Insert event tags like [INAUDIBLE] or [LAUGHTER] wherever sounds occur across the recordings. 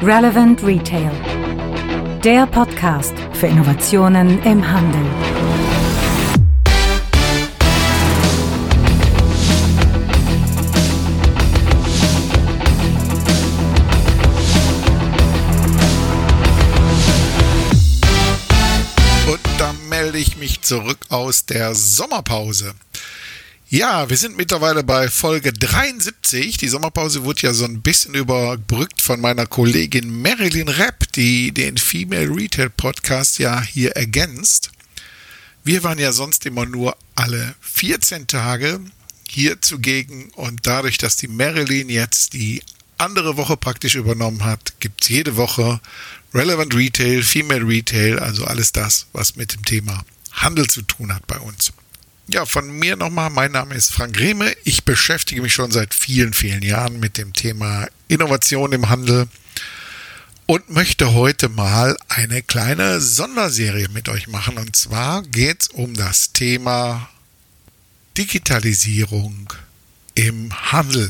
Relevant Retail. Der Podcast für Innovationen im Handel. Und da melde ich mich zurück aus der Sommerpause. Ja, wir sind mittlerweile bei Folge 73. Die Sommerpause wurde ja so ein bisschen überbrückt von meiner Kollegin Marilyn Rapp, die den Female Retail Podcast ja hier ergänzt. Wir waren ja sonst immer nur alle 14 Tage hier zugegen und dadurch, dass die Marilyn jetzt die andere Woche praktisch übernommen hat, gibt's jede Woche Relevant Retail, Female Retail, also alles das, was mit dem Thema Handel zu tun hat bei uns. Ja, von mir nochmal. Mein Name ist Frank Rehme. Ich beschäftige mich schon seit vielen, vielen Jahren mit dem Thema Innovation im Handel und möchte heute mal eine kleine Sonderserie mit euch machen. Und zwar geht es um das Thema Digitalisierung im Handel.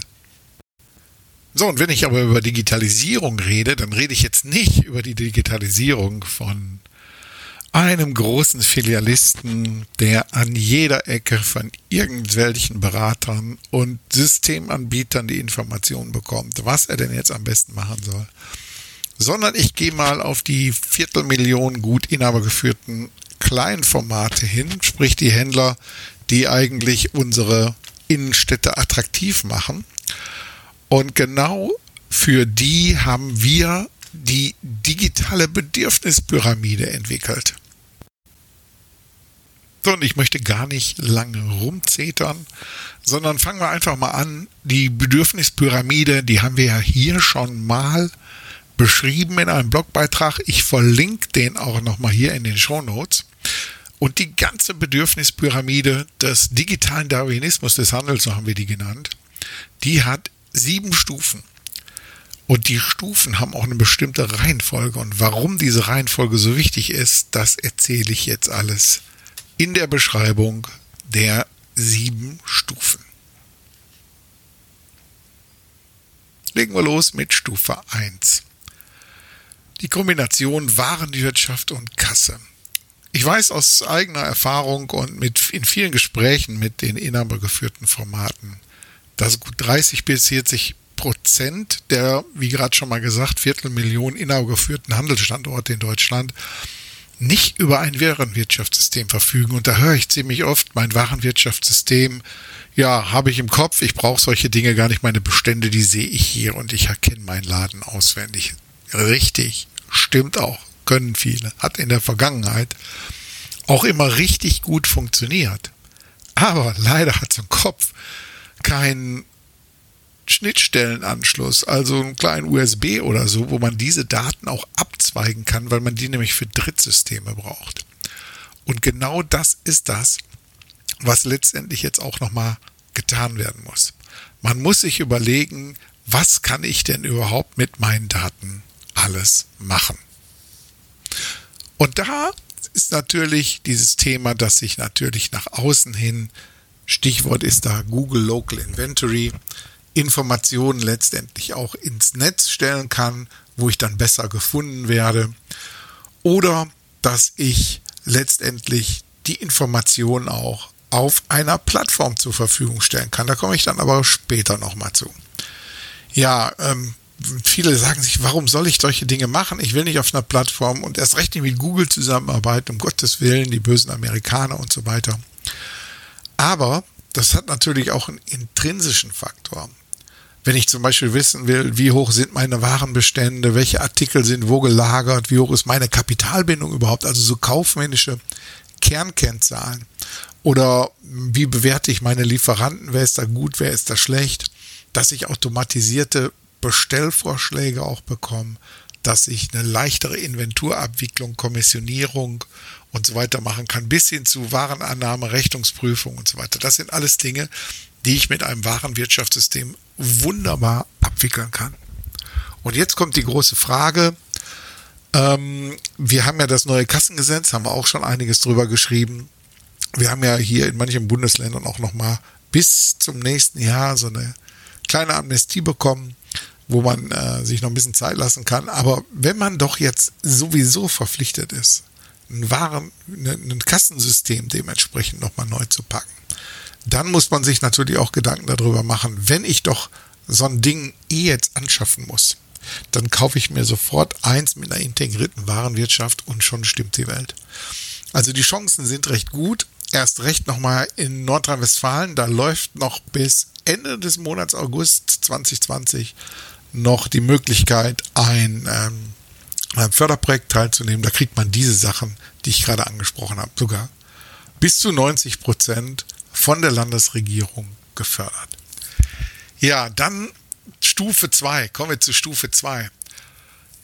So, und wenn ich aber über Digitalisierung rede, dann rede ich jetzt nicht über die Digitalisierung von einem großen Filialisten, der an jeder Ecke von irgendwelchen Beratern und Systemanbietern die Informationen bekommt, was er denn jetzt am besten machen soll. Sondern ich gehe mal auf die Viertelmillion gut inhabergeführten Kleinformate hin, sprich die Händler, die eigentlich unsere Innenstädte attraktiv machen. Und genau für die haben wir die digitale Bedürfnispyramide entwickelt. So, und ich möchte gar nicht lange rumzetern, sondern fangen wir einfach mal an. Die Bedürfnispyramide, die haben wir ja hier schon mal beschrieben in einem Blogbeitrag. Ich verlinke den auch nochmal hier in den Show Notes. Und die ganze Bedürfnispyramide des digitalen Darwinismus des Handels, so haben wir die genannt, die hat sieben Stufen. Und die Stufen haben auch eine bestimmte Reihenfolge. Und warum diese Reihenfolge so wichtig ist, das erzähle ich jetzt alles in der Beschreibung der sieben Stufen. Legen wir los mit Stufe 1. Die Kombination Warenwirtschaft und Kasse. Ich weiß aus eigener Erfahrung und mit, in vielen Gesprächen mit den inhabergeführten Formaten, dass gut 30 bis 40 Prozent der, wie gerade schon mal gesagt, Viertelmillion innergeführten Handelsstandorte in Deutschland nicht über ein Warenwirtschaftssystem verfügen. Und da höre ich ziemlich oft, mein Warenwirtschaftssystem, ja, habe ich im Kopf, ich brauche solche Dinge gar nicht, meine Bestände, die sehe ich hier und ich erkenne meinen Laden auswendig. Richtig, stimmt auch, können viele, hat in der Vergangenheit auch immer richtig gut funktioniert. Aber leider hat so ein Kopf keinen Schnittstellenanschluss, also einen kleinen USB oder so, wo man diese Daten auch abzweigen kann, weil man die nämlich für Drittsysteme braucht. Und genau das ist das, was letztendlich jetzt auch nochmal getan werden muss. Man muss sich überlegen, was kann ich denn überhaupt mit meinen Daten alles machen? Und da ist natürlich dieses Thema, das sich natürlich nach außen hin, Stichwort ist da Google Local Inventory, Informationen letztendlich auch ins Netz stellen kann, wo ich dann besser gefunden werde. Oder dass ich letztendlich die Informationen auch auf einer Plattform zur Verfügung stellen kann. Da komme ich dann aber später nochmal zu. Ja, ähm, viele sagen sich, warum soll ich solche Dinge machen? Ich will nicht auf einer Plattform und erst recht nicht mit Google zusammenarbeiten, um Gottes Willen, die bösen Amerikaner und so weiter. Aber das hat natürlich auch einen intrinsischen Faktor. Wenn ich zum Beispiel wissen will, wie hoch sind meine Warenbestände, welche Artikel sind wo gelagert, wie hoch ist meine Kapitalbindung überhaupt, also so kaufmännische Kernkennzahlen. Oder wie bewerte ich meine Lieferanten, wer ist da gut, wer ist da schlecht, dass ich automatisierte Bestellvorschläge auch bekomme, dass ich eine leichtere Inventurabwicklung, Kommissionierung und so weiter machen kann, bis hin zu Warenannahme, Rechnungsprüfung und so weiter. Das sind alles Dinge, die ich mit einem Warenwirtschaftssystem wunderbar abwickeln kann. Und jetzt kommt die große Frage. Ähm, wir haben ja das neue Kassengesetz, haben wir auch schon einiges drüber geschrieben. Wir haben ja hier in manchen Bundesländern auch nochmal bis zum nächsten Jahr so eine kleine Amnestie bekommen, wo man äh, sich noch ein bisschen Zeit lassen kann. Aber wenn man doch jetzt sowieso verpflichtet ist, ein Waren, ne, ein Kassensystem dementsprechend nochmal neu zu packen, dann muss man sich natürlich auch Gedanken darüber machen, wenn ich doch so ein Ding eh jetzt anschaffen muss, dann kaufe ich mir sofort eins mit einer integrierten Warenwirtschaft und schon stimmt die Welt. Also die Chancen sind recht gut. Erst recht nochmal in Nordrhein-Westfalen, da läuft noch bis Ende des Monats August 2020 noch die Möglichkeit, ein, ähm, ein Förderprojekt teilzunehmen. Da kriegt man diese Sachen, die ich gerade angesprochen habe, sogar bis zu 90 Prozent von der Landesregierung gefördert. Ja, dann Stufe 2. Kommen wir zu Stufe 2.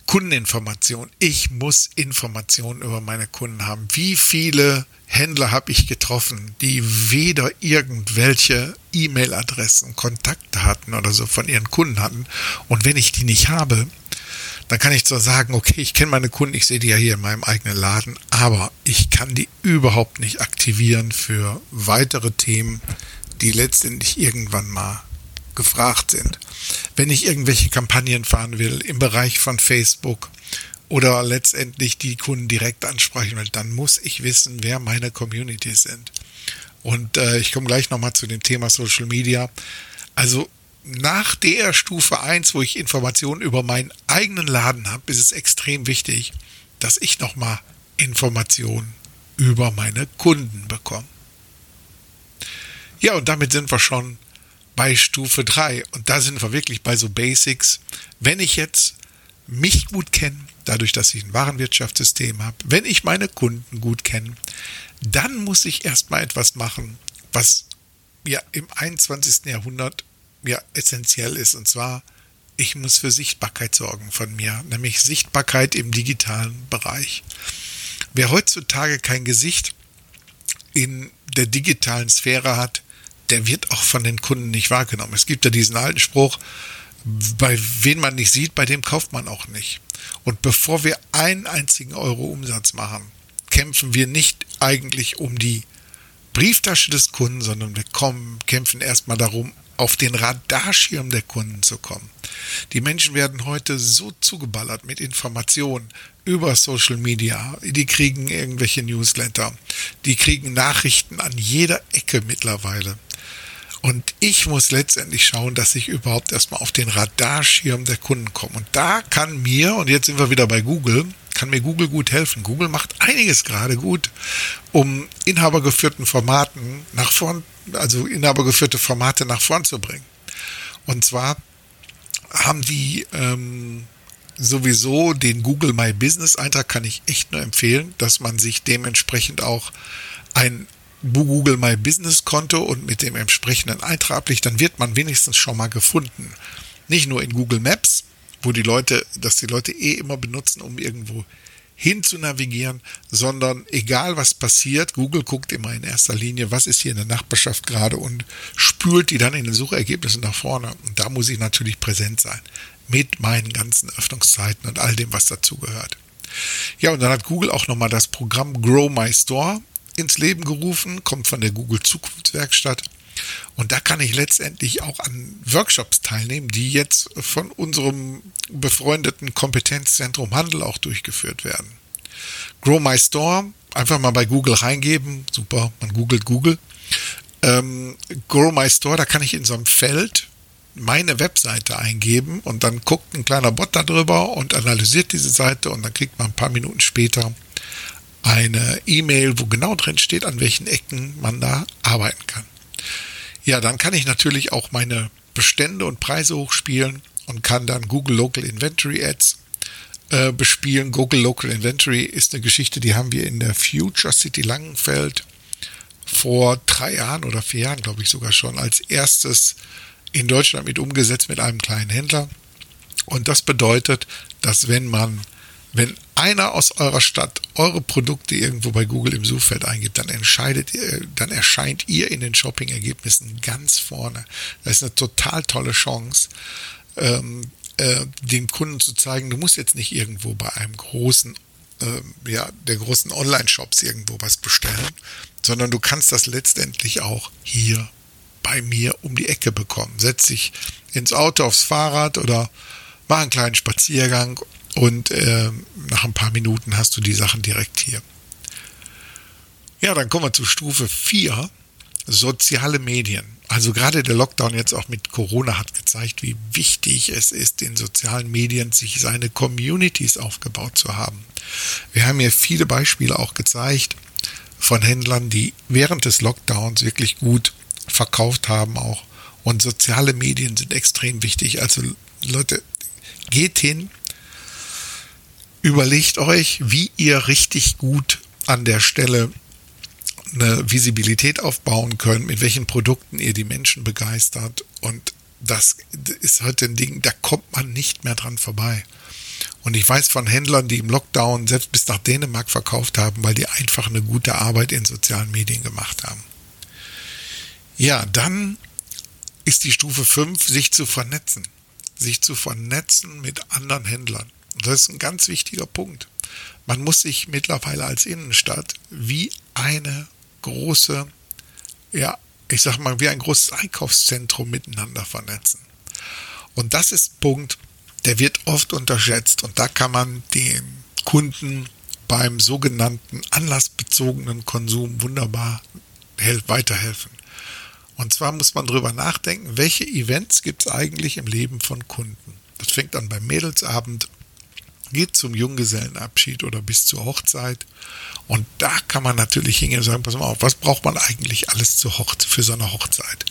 Kundeninformation. Ich muss Informationen über meine Kunden haben. Wie viele Händler habe ich getroffen, die weder irgendwelche E-Mail-Adressen, Kontaktdaten oder so von ihren Kunden hatten. Und wenn ich die nicht habe, dann kann ich zwar sagen, okay, ich kenne meine Kunden, ich sehe die ja hier in meinem eigenen Laden, aber ich kann die überhaupt nicht aktivieren für weitere Themen, die letztendlich irgendwann mal gefragt sind. Wenn ich irgendwelche Kampagnen fahren will im Bereich von Facebook oder letztendlich die Kunden direkt ansprechen will, dann muss ich wissen, wer meine Communities sind. Und äh, ich komme gleich nochmal zu dem Thema Social Media. Also nach der Stufe 1, wo ich Informationen über meinen eigenen Laden habe, ist es extrem wichtig, dass ich nochmal Informationen über meine Kunden bekomme. Ja, und damit sind wir schon bei Stufe 3. Und da sind wir wirklich bei so Basics. Wenn ich jetzt mich gut kenne, dadurch, dass ich ein Warenwirtschaftssystem habe, wenn ich meine Kunden gut kenne, dann muss ich erstmal etwas machen, was ja im 21. Jahrhundert ja essentiell ist. Und zwar, ich muss für Sichtbarkeit sorgen von mir, nämlich Sichtbarkeit im digitalen Bereich. Wer heutzutage kein Gesicht in der digitalen Sphäre hat, der wird auch von den Kunden nicht wahrgenommen. Es gibt ja diesen alten Spruch, bei wen man nicht sieht, bei dem kauft man auch nicht. Und bevor wir einen einzigen Euro Umsatz machen, kämpfen wir nicht eigentlich um die Brieftasche des Kunden, sondern wir kommen, kämpfen erstmal darum, auf den Radarschirm der Kunden zu kommen. Die Menschen werden heute so zugeballert mit Informationen über Social Media. Die kriegen irgendwelche Newsletter. Die kriegen Nachrichten an jeder Ecke mittlerweile. Und ich muss letztendlich schauen, dass ich überhaupt erstmal auf den Radarschirm der Kunden komme. Und da kann mir, und jetzt sind wir wieder bei Google, kann mir Google gut helfen. Google macht einiges gerade gut, um inhabergeführten Formaten nach vorn, also inhabergeführte Formate nach vorn zu bringen. Und zwar haben die ähm, sowieso den Google My Business Eintrag, kann ich echt nur empfehlen, dass man sich dementsprechend auch ein Google My Business Konto und mit dem entsprechenden Eintrag ablegt, dann wird man wenigstens schon mal gefunden. Nicht nur in Google Maps, wo die Leute, dass die Leute eh immer benutzen, um irgendwo hin zu navigieren, sondern egal was passiert, Google guckt immer in erster Linie, was ist hier in der Nachbarschaft gerade und spült die dann in den Suchergebnissen nach vorne. Und da muss ich natürlich präsent sein mit meinen ganzen Öffnungszeiten und all dem, was dazugehört. Ja, und dann hat Google auch nochmal das Programm Grow My Store ins Leben gerufen, kommt von der Google Zukunftswerkstatt. Und da kann ich letztendlich auch an Workshops teilnehmen, die jetzt von unserem befreundeten Kompetenzzentrum Handel auch durchgeführt werden. Grow My Store, einfach mal bei Google reingeben. Super, man googelt Google. Ähm, Grow My Store, da kann ich in so einem Feld meine Webseite eingeben und dann guckt ein kleiner Bot darüber und analysiert diese Seite und dann kriegt man ein paar Minuten später eine E-Mail, wo genau drin steht, an welchen Ecken man da arbeiten kann. Ja, dann kann ich natürlich auch meine Bestände und Preise hochspielen und kann dann Google Local Inventory Ads äh, bespielen. Google Local Inventory ist eine Geschichte, die haben wir in der Future City Langenfeld vor drei Jahren oder vier Jahren, glaube ich sogar schon, als erstes in Deutschland mit umgesetzt mit einem kleinen Händler. Und das bedeutet, dass wenn man wenn einer aus eurer Stadt eure Produkte irgendwo bei Google im Suchfeld eingibt, dann entscheidet ihr, dann erscheint ihr in den Shopping-Ergebnissen ganz vorne. Das ist eine total tolle Chance, ähm, äh, dem Kunden zu zeigen, du musst jetzt nicht irgendwo bei einem großen, äh, ja, der großen Online-Shops irgendwo was bestellen, sondern du kannst das letztendlich auch hier bei mir um die Ecke bekommen. Setz dich ins Auto, aufs Fahrrad oder mach einen kleinen Spaziergang und äh, nach ein paar Minuten hast du die Sachen direkt hier. Ja, dann kommen wir zu Stufe 4, soziale Medien. Also gerade der Lockdown jetzt auch mit Corona hat gezeigt, wie wichtig es ist, in sozialen Medien sich seine Communities aufgebaut zu haben. Wir haben hier viele Beispiele auch gezeigt von Händlern, die während des Lockdowns wirklich gut verkauft haben auch. Und soziale Medien sind extrem wichtig. Also Leute, geht hin, überlegt euch, wie ihr richtig gut an der Stelle eine Visibilität aufbauen könnt, mit welchen Produkten ihr die Menschen begeistert. Und das ist heute ein Ding, da kommt man nicht mehr dran vorbei. Und ich weiß von Händlern, die im Lockdown selbst bis nach Dänemark verkauft haben, weil die einfach eine gute Arbeit in sozialen Medien gemacht haben. Ja, dann ist die Stufe 5, sich zu vernetzen. Sich zu vernetzen mit anderen Händlern. Das ist ein ganz wichtiger Punkt. Man muss sich mittlerweile als Innenstadt wie eine große, ja, ich sag mal, wie ein großes Einkaufszentrum miteinander vernetzen. Und das ist ein Punkt, der wird oft unterschätzt und da kann man dem Kunden beim sogenannten anlassbezogenen Konsum wunderbar weiterhelfen. Und zwar muss man darüber nachdenken, welche Events gibt es eigentlich im Leben von Kunden. Das fängt an beim Mädelsabend geht zum Junggesellenabschied oder bis zur Hochzeit. Und da kann man natürlich hingehen und sagen, pass mal auf, was braucht man eigentlich alles zur Hochzeit, für so eine Hochzeit?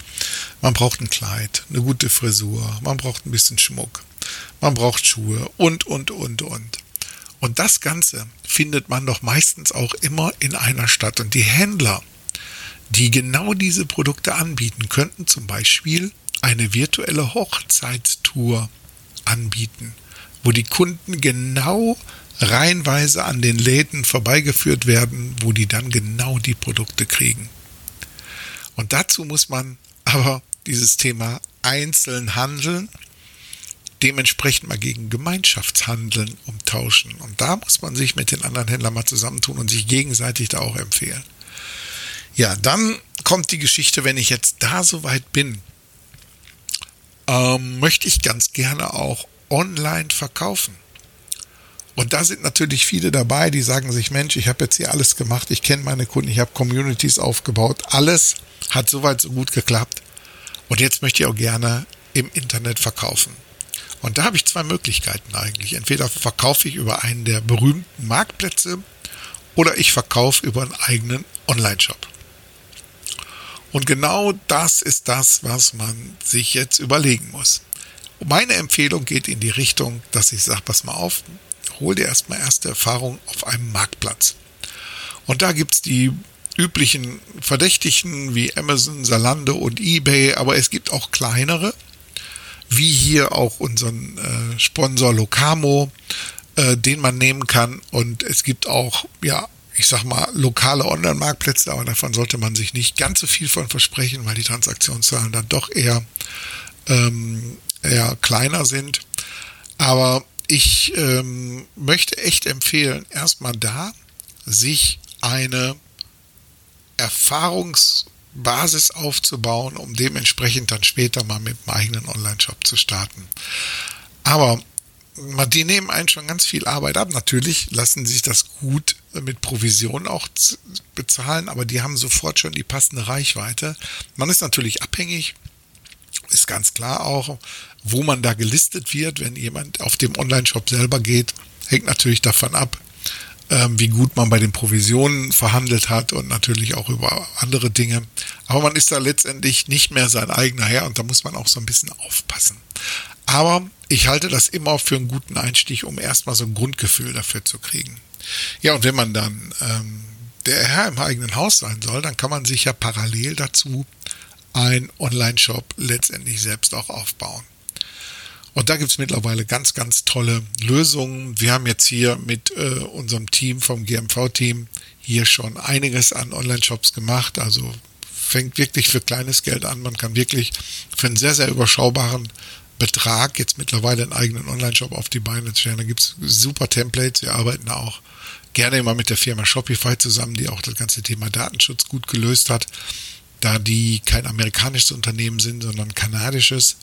Man braucht ein Kleid, eine gute Frisur, man braucht ein bisschen Schmuck, man braucht Schuhe und, und, und, und. Und das Ganze findet man doch meistens auch immer in einer Stadt. Und die Händler, die genau diese Produkte anbieten, könnten zum Beispiel eine virtuelle Hochzeitstour anbieten wo die Kunden genau reihenweise an den Läden vorbeigeführt werden, wo die dann genau die Produkte kriegen. Und dazu muss man aber dieses Thema einzeln handeln, dementsprechend mal gegen Gemeinschaftshandeln umtauschen. Und da muss man sich mit den anderen Händlern mal zusammentun und sich gegenseitig da auch empfehlen. Ja, dann kommt die Geschichte, wenn ich jetzt da soweit bin, ähm, möchte ich ganz gerne auch online verkaufen. Und da sind natürlich viele dabei, die sagen sich, Mensch, ich habe jetzt hier alles gemacht, ich kenne meine Kunden, ich habe Communities aufgebaut, alles hat soweit so gut geklappt. Und jetzt möchte ich auch gerne im Internet verkaufen. Und da habe ich zwei Möglichkeiten eigentlich. Entweder verkaufe ich über einen der berühmten Marktplätze oder ich verkaufe über einen eigenen Online-Shop. Und genau das ist das, was man sich jetzt überlegen muss. Meine Empfehlung geht in die Richtung, dass ich sage, pass mal auf, hol dir erstmal erste Erfahrung auf einem Marktplatz. Und da gibt es die üblichen Verdächtigen wie Amazon, Salando und eBay, aber es gibt auch kleinere, wie hier auch unseren äh, Sponsor Locamo, äh, den man nehmen kann. Und es gibt auch, ja, ich sag mal, lokale Online-Marktplätze, aber davon sollte man sich nicht ganz so viel von versprechen, weil die Transaktionszahlen dann doch eher ähm, ja, kleiner sind. Aber ich ähm, möchte echt empfehlen, erstmal da sich eine Erfahrungsbasis aufzubauen, um dementsprechend dann später mal mit einem eigenen Online-Shop zu starten. Aber die nehmen einen schon ganz viel Arbeit ab. Natürlich lassen sich das gut mit Provision auch bezahlen, aber die haben sofort schon die passende Reichweite. Man ist natürlich abhängig ist ganz klar auch, wo man da gelistet wird, wenn jemand auf dem Online-Shop selber geht, hängt natürlich davon ab, ähm, wie gut man bei den Provisionen verhandelt hat und natürlich auch über andere Dinge. Aber man ist da letztendlich nicht mehr sein eigener Herr und da muss man auch so ein bisschen aufpassen. Aber ich halte das immer für einen guten Einstieg, um erstmal so ein Grundgefühl dafür zu kriegen. Ja, und wenn man dann ähm, der Herr im eigenen Haus sein soll, dann kann man sich ja parallel dazu ein Online-Shop letztendlich selbst auch aufbauen. Und da gibt es mittlerweile ganz, ganz tolle Lösungen. Wir haben jetzt hier mit äh, unserem Team vom GMV-Team hier schon einiges an Online-Shops gemacht. Also fängt wirklich für kleines Geld an. Man kann wirklich für einen sehr, sehr überschaubaren Betrag jetzt mittlerweile einen eigenen Online-Shop auf die Beine stellen. Da gibt es super Templates. Wir arbeiten auch gerne immer mit der Firma Shopify zusammen, die auch das ganze Thema Datenschutz gut gelöst hat. Da die kein amerikanisches Unternehmen sind, sondern kanadisches.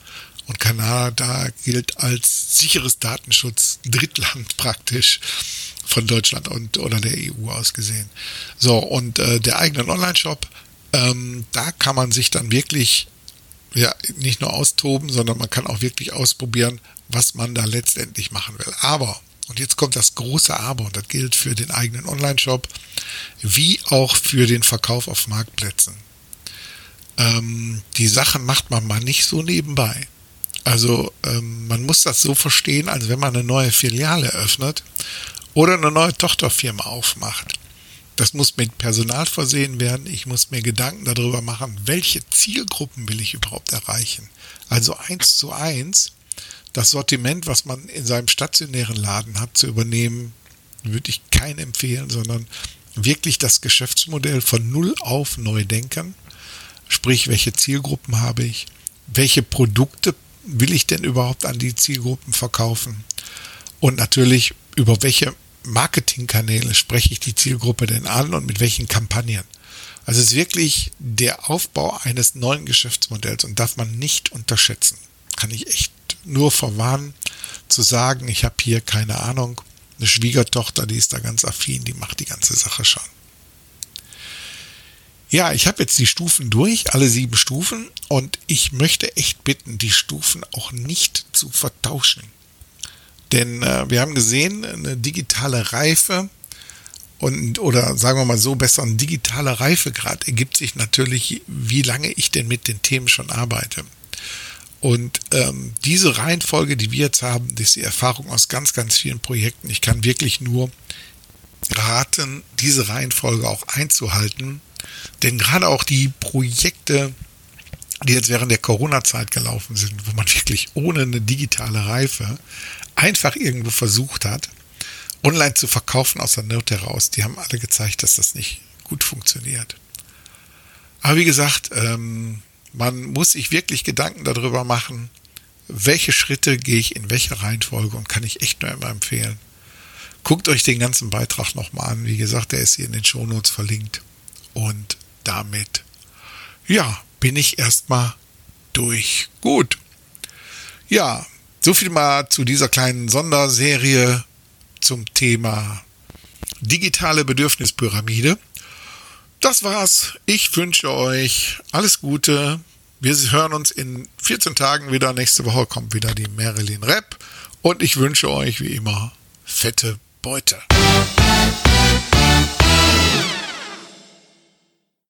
Und Kanada gilt als sicheres Datenschutz Drittland [LAUGHS] praktisch von Deutschland und oder der EU aus gesehen. So, und äh, der eigene Online-Shop, ähm, da kann man sich dann wirklich ja nicht nur austoben, sondern man kann auch wirklich ausprobieren, was man da letztendlich machen will. Aber, und jetzt kommt das große Aber, und das gilt für den eigenen Online-Shop, wie auch für den Verkauf auf Marktplätzen. Ähm, die Sachen macht man mal nicht so nebenbei. Also ähm, man muss das so verstehen, als wenn man eine neue Filiale öffnet oder eine neue Tochterfirma aufmacht. Das muss mit Personal versehen werden. Ich muss mir Gedanken darüber machen, welche Zielgruppen will ich überhaupt erreichen. Also eins zu eins das Sortiment, was man in seinem stationären Laden hat, zu übernehmen, würde ich keinen empfehlen, sondern wirklich das Geschäftsmodell von null auf neu denken. Sprich, welche Zielgruppen habe ich? Welche Produkte will ich denn überhaupt an die Zielgruppen verkaufen? Und natürlich, über welche Marketingkanäle spreche ich die Zielgruppe denn an und mit welchen Kampagnen? Also es ist wirklich der Aufbau eines neuen Geschäftsmodells und darf man nicht unterschätzen. Kann ich echt nur verwarnen, zu sagen, ich habe hier keine Ahnung, eine Schwiegertochter, die ist da ganz affin, die macht die ganze Sache schon. Ja, ich habe jetzt die Stufen durch, alle sieben Stufen, und ich möchte echt bitten, die Stufen auch nicht zu vertauschen. Denn äh, wir haben gesehen, eine digitale Reife und oder sagen wir mal so besser, ein digitaler Reifegrad ergibt sich natürlich, wie lange ich denn mit den Themen schon arbeite. Und ähm, diese Reihenfolge, die wir jetzt haben, das ist die Erfahrung aus ganz, ganz vielen Projekten. Ich kann wirklich nur raten, diese Reihenfolge auch einzuhalten. Denn gerade auch die Projekte, die jetzt während der Corona-Zeit gelaufen sind, wo man wirklich ohne eine digitale Reife einfach irgendwo versucht hat, online zu verkaufen aus der Not heraus, die haben alle gezeigt, dass das nicht gut funktioniert. Aber wie gesagt, ähm, man muss sich wirklich Gedanken darüber machen, welche Schritte gehe ich in welcher Reihenfolge und kann ich echt nur immer empfehlen. Guckt euch den ganzen Beitrag nochmal an. Wie gesagt, der ist hier in den Shownotes verlinkt. Und damit, ja, bin ich erstmal durch. Gut. Ja, so viel mal zu dieser kleinen Sonderserie zum Thema digitale Bedürfnispyramide. Das war's. Ich wünsche euch alles Gute. Wir hören uns in 14 Tagen wieder. Nächste Woche kommt wieder die Marilyn Rap. Und ich wünsche euch wie immer fette Beute.